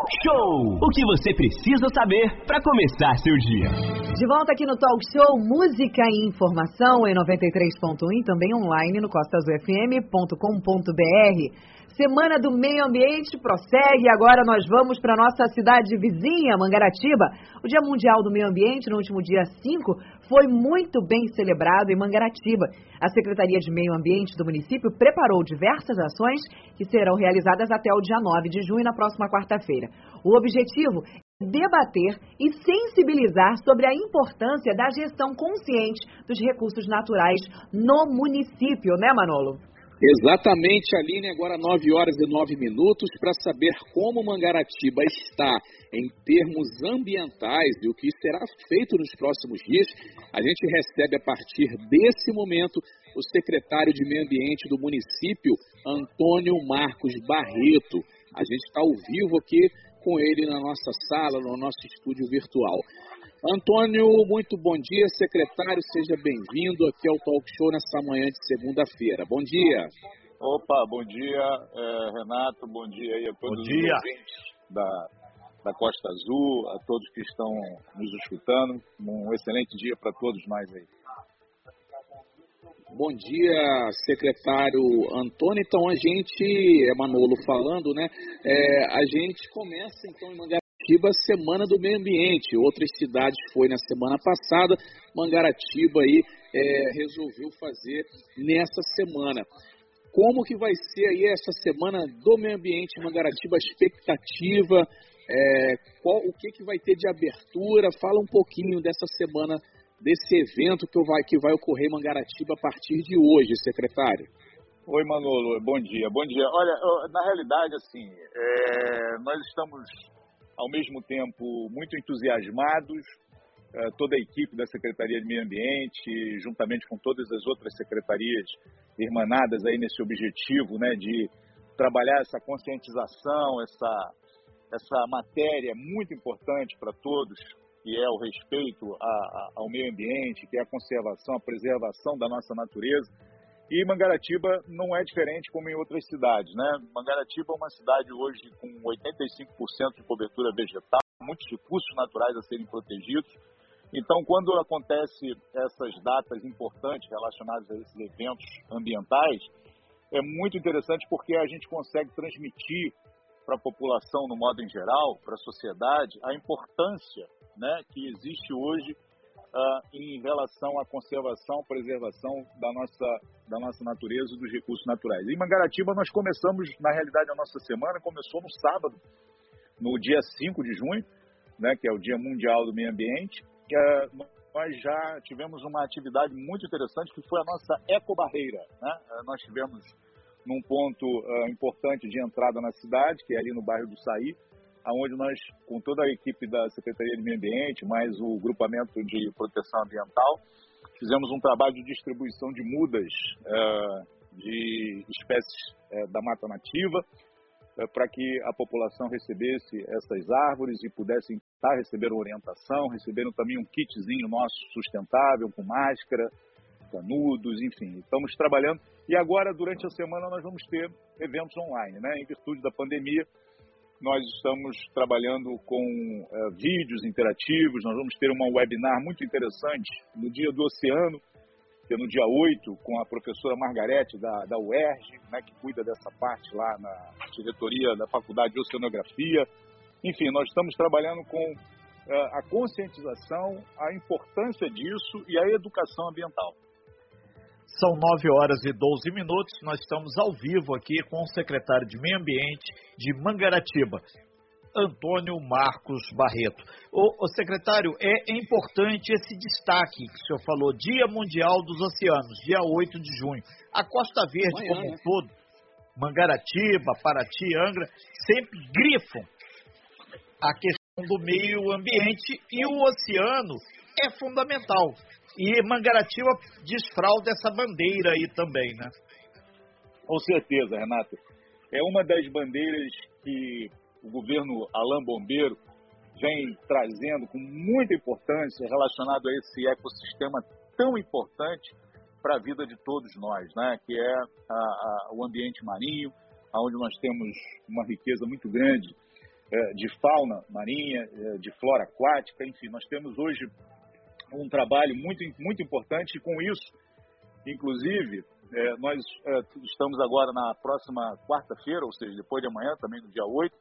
Talk Show. O que você precisa saber para começar seu dia. De volta aqui no Talk Show, música e informação em 93.1 e também online no costasufm.com.br. Semana do Meio Ambiente prossegue. Agora nós vamos para nossa cidade vizinha, Mangaratiba. O Dia Mundial do Meio Ambiente, no último dia 5, foi muito bem celebrado em Mangaratiba. A Secretaria de Meio Ambiente do município preparou diversas ações que serão realizadas até o dia 9 de junho, na próxima quarta-feira. O objetivo é debater e sensibilizar sobre a importância da gestão consciente dos recursos naturais no município, né, Manolo? Exatamente, Aline, agora 9 horas e 9 minutos, para saber como Mangaratiba está em termos ambientais e o que será feito nos próximos dias, a gente recebe a partir desse momento o secretário de Meio Ambiente do município, Antônio Marcos Barreto. A gente está ao vivo aqui com ele na nossa sala, no nosso estúdio virtual. Antônio, muito bom dia, secretário, seja bem-vindo aqui ao Talk Show nessa manhã de segunda-feira. Bom dia. Opa, bom dia, é, Renato, bom dia aí a todos os ouvintes da, da Costa Azul, a todos que estão nos escutando. Um excelente dia para todos nós aí. Bom dia, secretário Antônio. Então, a gente, é Manolo falando, né? É, a gente começa então em Mangaratiba Semana do Meio Ambiente. Outras cidades foi na semana passada. Mangaratiba aí é, resolveu fazer nessa semana. Como que vai ser aí essa semana do meio ambiente em Mangaratiba? A expectativa, é, qual, o que, que vai ter de abertura? Fala um pouquinho dessa semana, desse evento que vai, que vai ocorrer em Mangaratiba a partir de hoje, secretário. Oi, Manolo, bom dia. Bom dia. Olha, na realidade, assim, é, nós estamos ao mesmo tempo muito entusiasmados, é, toda a equipe da Secretaria de Meio Ambiente, juntamente com todas as outras secretarias irmanadas aí nesse objetivo, né, de trabalhar essa conscientização, essa essa matéria muito importante para todos, que é o respeito a, a, ao meio ambiente, que é a conservação, a preservação da nossa natureza. E Mangaratiba não é diferente como em outras cidades, né? Mangaratiba é uma cidade hoje com 85% de cobertura vegetal, muitos recursos naturais a serem protegidos. Então, quando acontece essas datas importantes relacionadas a esses eventos ambientais, é muito interessante porque a gente consegue transmitir para a população no modo em geral, para a sociedade, a importância né, que existe hoje uh, em relação à conservação, preservação da nossa, da nossa natureza e dos recursos naturais. Em Mangaratiba, nós começamos, na realidade, a nossa semana começou no sábado, no dia 5 de junho, né, que é o Dia Mundial do Meio Ambiente. Uh, nós já tivemos uma atividade muito interessante que foi a nossa ecobarreira. Né? Uh, nós tivemos num ponto importante de entrada na cidade, que é ali no bairro do Saí, aonde nós, com toda a equipe da Secretaria de Meio Ambiente, mais o grupamento de proteção ambiental, fizemos um trabalho de distribuição de mudas uh, de espécies uh, da mata nativa, para que a população recebesse essas árvores e pudessem estar recebendo orientação, receberam também um kitzinho nosso sustentável, com máscara, canudos, enfim. Estamos trabalhando e agora, durante a semana, nós vamos ter eventos online, né? Em virtude da pandemia, nós estamos trabalhando com uh, vídeos interativos, nós vamos ter uma webinar muito interessante no Dia do Oceano, que é no dia 8, com a professora Margarete da, da UERJ, né, que cuida dessa parte lá na diretoria da Faculdade de Oceanografia. Enfim, nós estamos trabalhando com uh, a conscientização, a importância disso e a educação ambiental. São 9 horas e 12 minutos. Nós estamos ao vivo aqui com o secretário de Meio Ambiente de Mangaratiba, Antônio Marcos Barreto. O, o, secretário, é importante esse destaque que o senhor falou, Dia Mundial dos Oceanos, dia 8 de junho. A Costa Verde, Amanhã, como um né? todo, Mangaratiba, Paraty, Angra, sempre grifam a questão do meio ambiente e o oceano é fundamental. E Mangaratiba desfralda essa bandeira aí também, né? Com certeza, Renato. É uma das bandeiras que o governo Alain Bombeiro vem trazendo com muita importância relacionado a esse ecossistema tão importante para a vida de todos nós, né? que é a, a, o ambiente marinho, onde nós temos uma riqueza muito grande é, de fauna marinha, é, de flora aquática, enfim, nós temos hoje um trabalho muito, muito importante e com isso, inclusive, é, nós é, estamos agora na próxima quarta-feira, ou seja, depois de amanhã, também no dia 8,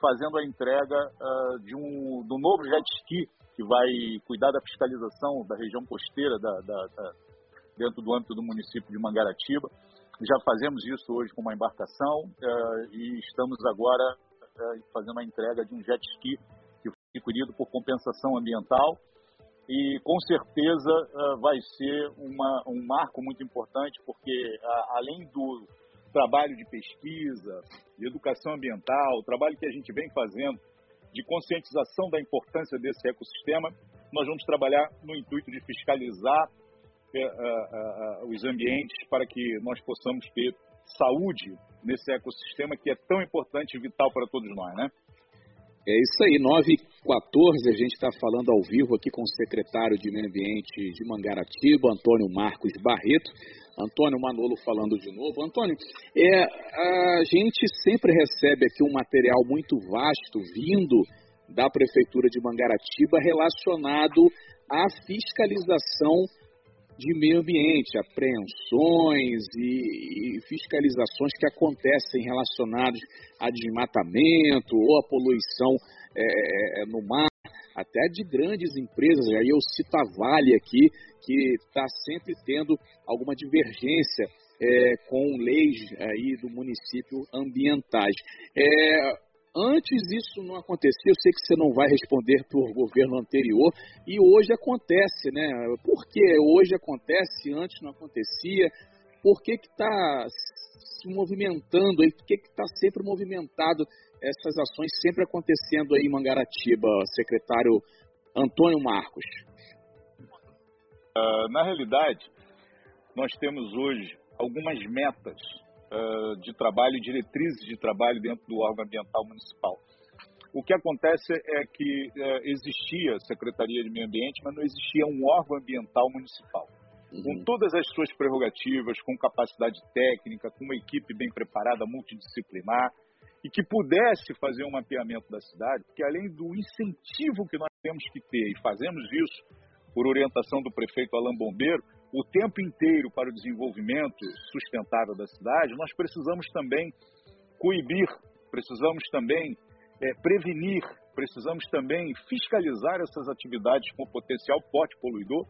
fazendo a entrega uh, de um, do novo jet ski que vai cuidar da fiscalização da região costeira da, da, da, dentro do âmbito do município de Mangaratiba. Já fazemos isso hoje com uma embarcação uh, e estamos agora uh, fazendo a entrega de um jet ski que foi adquirido por compensação ambiental e com certeza uh, vai ser uma, um marco muito importante porque além do trabalho de pesquisa, de educação ambiental, o trabalho que a gente vem fazendo de conscientização da importância desse ecossistema, nós vamos trabalhar no intuito de fiscalizar é, é, os ambientes para que nós possamos ter saúde nesse ecossistema que é tão importante e vital para todos nós, né? É isso aí, 9 14 a gente está falando ao vivo aqui com o secretário de Meio Ambiente de Mangaratiba, Antônio Marcos Barreto. Antônio Manolo falando de novo. Antônio, é, a gente sempre recebe aqui um material muito vasto vindo da Prefeitura de Mangaratiba relacionado à fiscalização de meio ambiente, apreensões e, e, fiscalizações que acontecem relacionadas a desmatamento ou a poluição é, é, no mar, até de grandes empresas. Aí eu cito a Vale aqui, que está sempre tendo alguma divergência é, com leis aí do município ambientais. É, Antes isso não acontecia, eu sei que você não vai responder por governo anterior, e hoje acontece, né? Por que hoje acontece, antes não acontecia? Por que está se movimentando aí? Por que está sempre movimentado essas ações sempre acontecendo aí em Mangaratiba, secretário Antônio Marcos? Uh, na realidade, nós temos hoje algumas metas uh, de trabalho, diretrizes de trabalho dentro do órgão ambiental municipal. O que acontece é que uh, existia Secretaria de Meio Ambiente, mas não existia um órgão ambiental municipal. Uhum. Com todas as suas prerrogativas, com capacidade técnica, com uma equipe bem preparada, multidisciplinar, e que pudesse fazer um mapeamento da cidade, porque além do incentivo que nós temos que ter, e fazemos isso por orientação do prefeito Alain Bombeiro, o tempo inteiro para o desenvolvimento sustentável da cidade, nós precisamos também coibir, precisamos também é, prevenir, precisamos também fiscalizar essas atividades com potencial forte poluidor,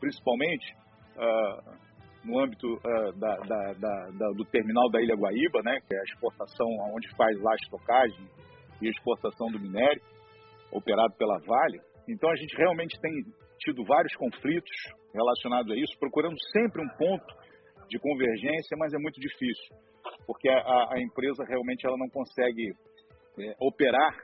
principalmente ah, no âmbito ah, da, da, da, do terminal da Ilha Guaíba, né, que é a exportação, onde faz lá a estocagem e exportação do minério, operado pela Vale. Então a gente realmente tem tido vários conflitos relacionados a isso, procurando sempre um ponto de convergência, mas é muito difícil, porque a, a empresa realmente ela não consegue é, operar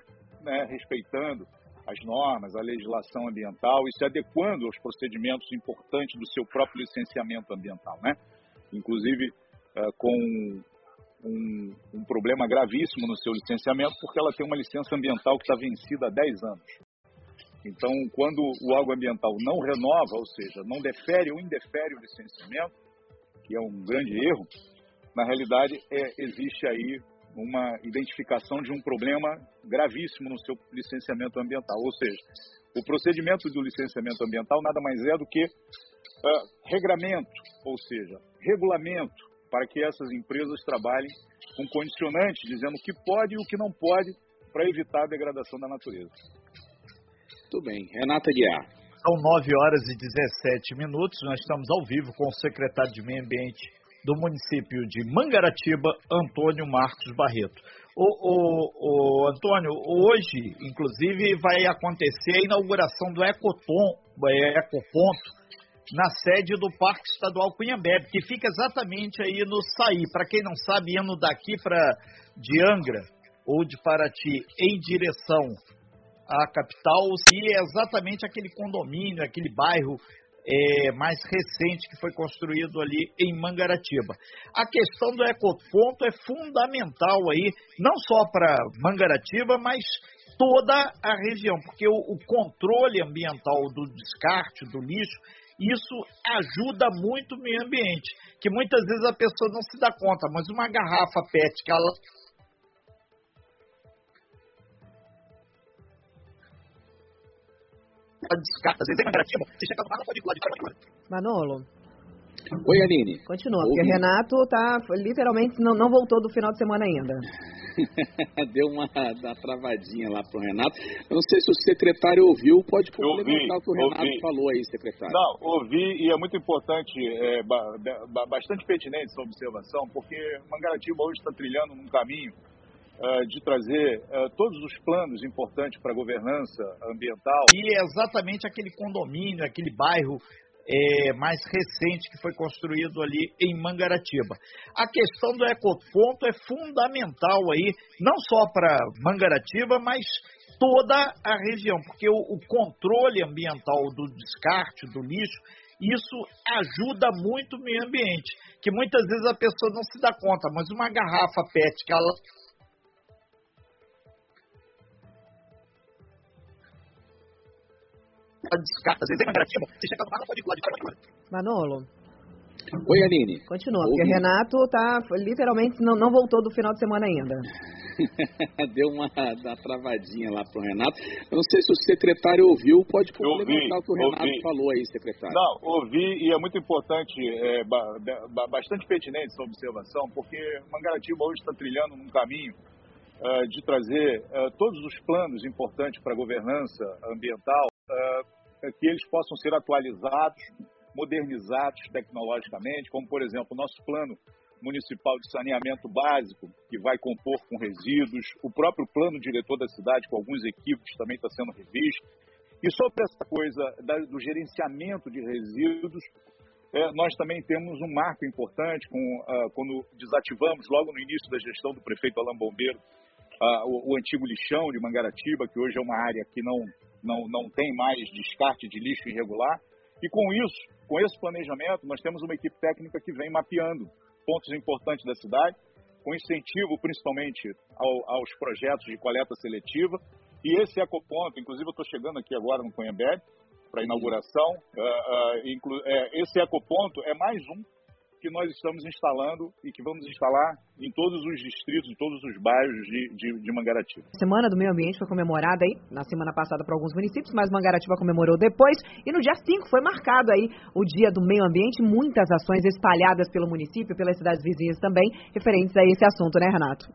né, respeitando as normas, a legislação ambiental e se adequando aos procedimentos importantes do seu próprio licenciamento ambiental, né? Inclusive uh, com um, um, problema gravíssimo no seu licenciamento, porque ela tem uma licença ambiental que está vencida há 10 anos. Então, quando o órgão ambiental não renova, ou seja, não defere ou indefere o licenciamento, que é um grande erro, na realidade é, existe aí uma identificação de um problema gravíssimo no seu licenciamento ambiental. Ou seja, o procedimento do licenciamento ambiental nada mais é do que uh, regramento, ou seja, regulamento para que essas empresas trabalhem com condicionantes, dizendo o que pode e o que não pode para evitar a degradação da natureza. Muito bem. Renata Guiar. São 9 horas e 17 minutos. Nós estamos ao vivo com o secretário de Meio Ambiente do município de Mangaratiba, Antônio Marcos Barreto. O, o, o, Antônio, hoje, inclusive, vai acontecer a inauguração do Ecoton, é, Ecoponto na sede do Parque Estadual Cunhambebe, que fica exatamente aí no Saí. Para quem não sabe, indo daqui para de Angra ou de Paraty em direção a capital, se é exatamente aquele condomínio, aquele bairro é, mais recente que foi construído ali em Mangaratiba. A questão do ecoponto é fundamental aí, não só para Mangaratiba, mas toda a região, porque o, o controle ambiental do descarte, do lixo, isso ajuda muito o meio ambiente, que muitas vezes a pessoa não se dá conta, mas uma garrafa PET que ela descarta, às vezes é você chega lá, pode ir Manolo. Oi, Aline. Continua, porque o Renato tá, literalmente não, não voltou do final de semana ainda. Deu uma, uma travadinha lá pro Renato. Eu não sei se o secretário ouviu, pode complementar o que o Renato ouvi. falou aí, secretário. Não, ouvi e é muito importante, é, bastante pertinente essa observação, porque Mangaratiba hoje está trilhando um caminho de trazer uh, todos os planos importantes para a governança ambiental. E é exatamente aquele condomínio, aquele bairro é, mais recente que foi construído ali em Mangaratiba. A questão do ecoponto é fundamental aí, não só para Mangaratiba, mas toda a região, porque o, o controle ambiental do descarte, do lixo, isso ajuda muito o meio ambiente, que muitas vezes a pessoa não se dá conta, mas uma garrafa PET que ela descarta, às vezes é negativo. Você chega lá, pode ir Manolo. Oi, Aline. Continua, porque o Renato tá, literalmente não, não voltou do final de semana ainda. Deu uma, uma travadinha lá pro Renato. Eu não sei se o secretário ouviu, pode complementar o que o Renato ouvi. falou aí, secretário. Não, ouvi e é muito importante, é, bastante pertinente essa observação, porque Mangaratiba hoje está trilhando um caminho uh, de trazer uh, todos os planos importantes para a governança ambiental uh, que eles possam ser atualizados, modernizados tecnologicamente, como, por exemplo, o nosso plano municipal de saneamento básico, que vai compor com resíduos, o próprio plano diretor da cidade, com alguns equipes, também está sendo revisto. E sobre essa coisa do gerenciamento de resíduos, é, nós também temos um marco importante com, uh, quando desativamos, logo no início da gestão do prefeito Alain Bombeiro, o, o, antigo lixão de Mangaratiba, que hoje é uma área que não, não, não tem mais descarte de lixo irregular. E com isso, com esse planejamento, nós temos uma equipe técnica que vem mapeando pontos importantes da cidade, com incentivo principalmente ao, aos projetos de coleta seletiva. E esse ecoponto, inclusive eu estou chegando aqui agora no Conhembebe, para inauguração, uh, uh, é, esse ecoponto é mais um que nós estamos instalando e que vamos instalar em todos os distritos, em todos os bairros de, de, de Mangaratiba. A Semana do Meio Ambiente foi comemorada aí na semana passada para alguns municípios, mas Mangaratiba comemorou depois. E no dia 5 foi marcado aí o Dia do Meio Ambiente, muitas ações espalhadas pelo município, pelas cidades vizinhas também, referentes a esse assunto, né, Renato?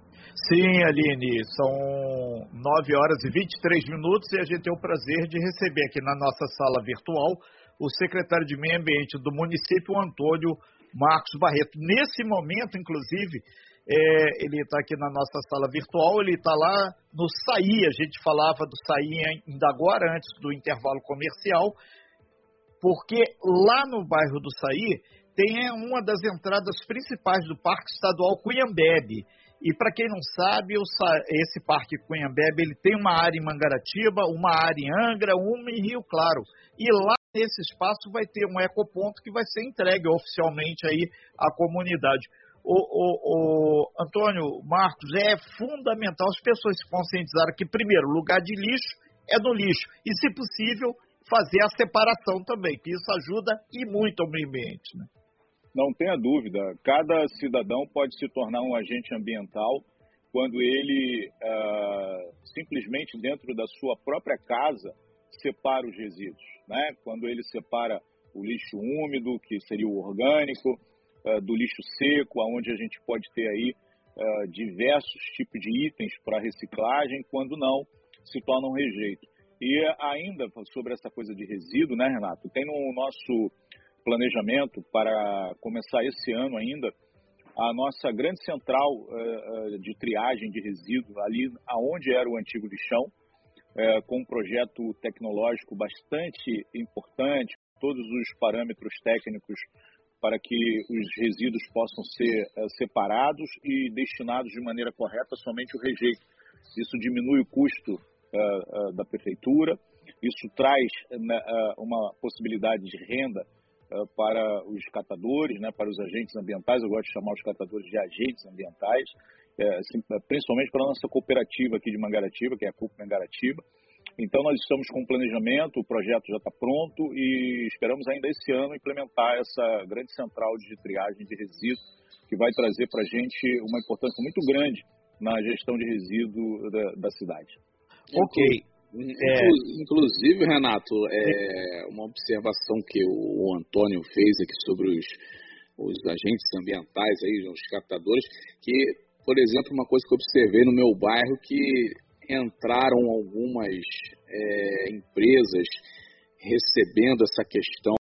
Sim, Aline, são 9 horas e 23 minutos e a gente tem o prazer de receber aqui na nossa sala virtual o secretário de Meio Ambiente do município, Antônio Marcos Barreto. Nesse momento, inclusive, é, ele está aqui na nossa sala virtual, ele está lá no SAI, a gente falava do SAI ainda agora, antes do intervalo comercial, porque lá no bairro do SAI tem uma das entradas principais do Parque Estadual Cunhambebe. E para quem não sabe, esse Parque Cunhambebe ele tem uma área em Mangaratiba, uma área em Angra, uma em Rio Claro. E lá nesse espaço vai ter um ecoponto que vai ser entregue oficialmente aí à comunidade. O, o, o, Antônio Marcos, é fundamental as pessoas se conscientizarem que, primeiro, lugar de lixo é no lixo. E, se possível, fazer a separação também, que isso ajuda e muito ao meio ambiente. Né? Não tenha dúvida, cada cidadão pode se tornar um agente ambiental quando ele, uh, simplesmente dentro da sua própria casa, separa os resíduos né? quando ele separa o lixo úmido, que seria o orgânico, uh, do lixo seco, onde a gente pode ter aí uh, diversos tipos de itens para reciclagem, quando não, se torna um rejeito. E ainda sobre essa coisa de resíduo, né, Renato? Tem no nosso planejamento para começar esse ano ainda a nossa grande central uh, de triagem de resíduos ali aonde era o antigo lixão, é, com um projeto tecnológico bastante importante, todos os parâmetros técnicos para que os resíduos possam ser é, separados e destinados de maneira correta somente o rejeito. Isso diminui o custo é, é da prefeitura, isso traz né, é, uma possibilidade de renda é, para os catadores, né, para os agentes ambientais, eu gosto de chamar os catadores de agentes ambientais, é, assim, principalmente para a nossa cooperativa aqui de Mangaratiba, que é a CUP Mangaratiba. Então, nós estamos com um planejamento, o projeto já está pronto e esperamos ainda esse ano implementar essa grande central de triagem de resíduos, que vai trazer para a gente uma importância muito grande na gestão de resíduo da, da cidade. Ok. É... Inclusive, Renato, é uma observação que o Antônio fez aqui sobre os, os agentes ambientais, aí, os captadores, que, por exemplo, uma coisa que eu observei no meu bairro, que entraram algumas é, empresas recebendo essa questão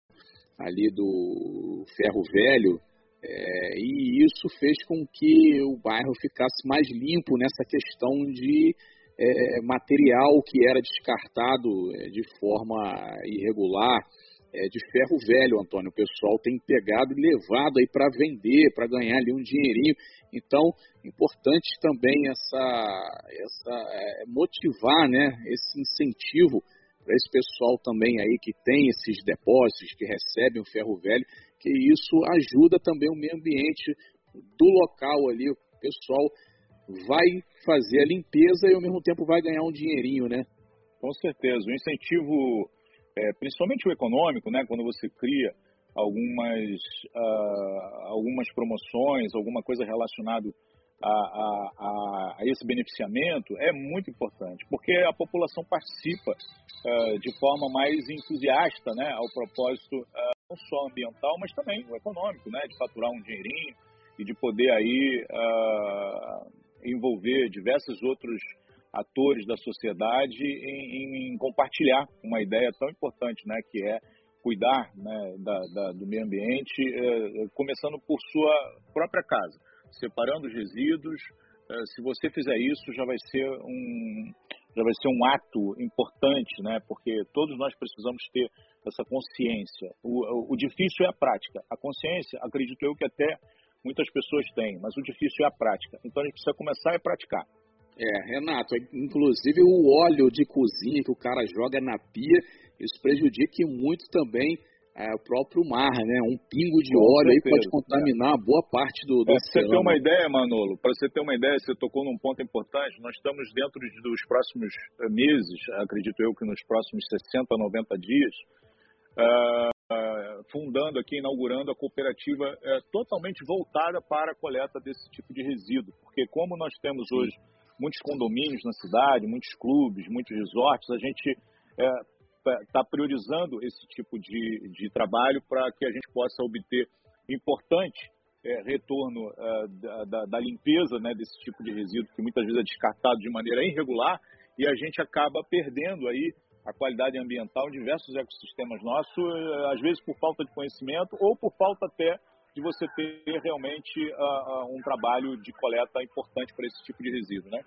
ali do ferro velho, é, e isso fez com que o bairro ficasse mais limpo nessa questão de é, material que era descartado é, de forma irregular, é, de ferro velho, Antônio. O pessoal tem pegado e levado aí para vender, para ganhar ali um dinheirinho. Então, importante também essa, essa é, motivar, né, esse incentivo para esse pessoal também aí que tem esses depósitos, que recebem o ferro velho, que isso ajuda também o meio ambiente do local ali, o pessoal vai fazer a limpeza e ao mesmo tempo vai ganhar um dinheirinho, né? Com certeza. O incentivo, é, principalmente o econômico, né? Quando você cria algumas, uh, algumas promoções, alguma coisa relacionada a, a, a, esse beneficiamento, é muito importante, porque a população participa uh, de forma mais entusiasta né? ao propósito uh, não só ambiental, mas também o econômico, né? de faturar um dinheirinho e de poder aí envolver diversos outros atores da sociedade em, em, compartilhar uma ideia tão importante, né, que é cuidar né, da, da, do meio ambiente, eh, começando por sua própria casa, separando os resíduos. Eh, se você fizer isso, já vai ser um já vai ser um ato importante, né? Porque todos nós precisamos ter essa consciência. O, o, o difícil é a prática. A consciência, acredito eu que até muitas pessoas têm, mas o difícil é a prática. Então a gente precisa começar a praticar. É, Renato, é, inclusive o óleo de cozinha que o cara joga na pia, isso prejudica muito também é, o próprio mar, né? Um pingo de Com óleo certeza, aí pode contaminar é. boa parte do, do é, Você ter uma ideia, Manolo, para você ter uma ideia, você tocou num ponto importante, nós estamos dentro dos próximos eh, meses, acredito eu que nos próximos 60, 90 dias, uh, uh, fundando aqui, inaugurando a cooperativa uh, totalmente voltada para a coleta desse tipo de resíduo. Porque como nós temos hoje muitos condomínios na cidade, muitos clubes, muitos resorts, a gente está é, priorizando esse tipo de, de trabalho para que a gente possa obter importante é, retorno é, da, da, limpeza né, desse tipo de resíduo que muitas vezes é descartado de maneira irregular e a gente acaba perdendo aí a qualidade ambiental em diversos ecossistemas nossos, eh, às vezes por falta de conhecimento ou por falta até de você ter realmente uh, um trabalho de coleta importante para esse tipo de resíduo, né?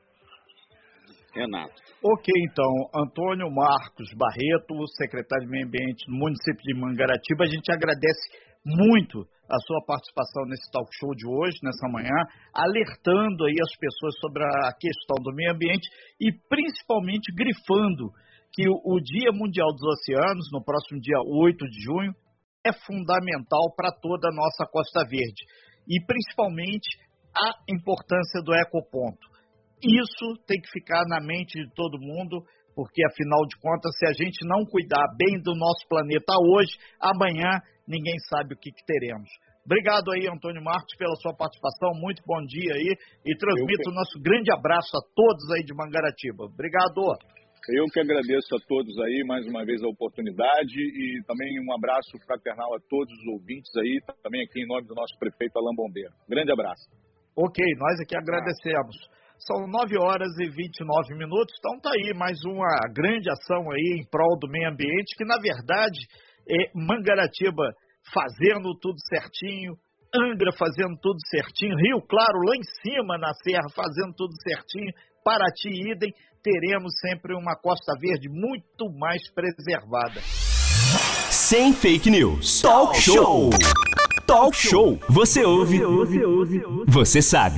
Renato. Ok, então, Antônio Marcos Barreto, secretário de Meio Ambiente do município de Mangaratiba, a gente agradece muito a sua participação nesse talk show de hoje, nessa manhã, alertando aí as pessoas sobre a questão do meio ambiente e principalmente grifando que o Dia Mundial dos Oceanos, no próximo dia 8 de junho, é fundamental para toda a nossa Costa Verde e principalmente a importância do ecoponto. Isso tem que ficar na mente de todo mundo, porque afinal de contas, se a gente não cuidar bem do nosso planeta hoje, amanhã ninguém sabe o que, que teremos. Obrigado aí, Antônio Marcos, pela sua participação. Muito bom dia aí e transmito o nosso grande abraço a todos aí de Mangaratiba. Obrigado. Eu que agradeço a todos aí mais uma vez a oportunidade e também um abraço fraternal a todos os ouvintes aí, também aqui em nome do nosso prefeito Alain Bombeiro. Grande abraço. Ok, nós aqui agradecemos. São 9 horas e 29 minutos, então tá aí mais uma grande ação aí em prol do meio ambiente, que na verdade é Mangaratiba fazendo tudo certinho, Angra fazendo tudo certinho, Rio Claro lá em cima na serra fazendo tudo certinho, Paraty idem, teremos sempre uma Costa Verde muito mais preservada. Sem fake news. Talk show. Talk show. Você ouve. Você ouve. Você sabe.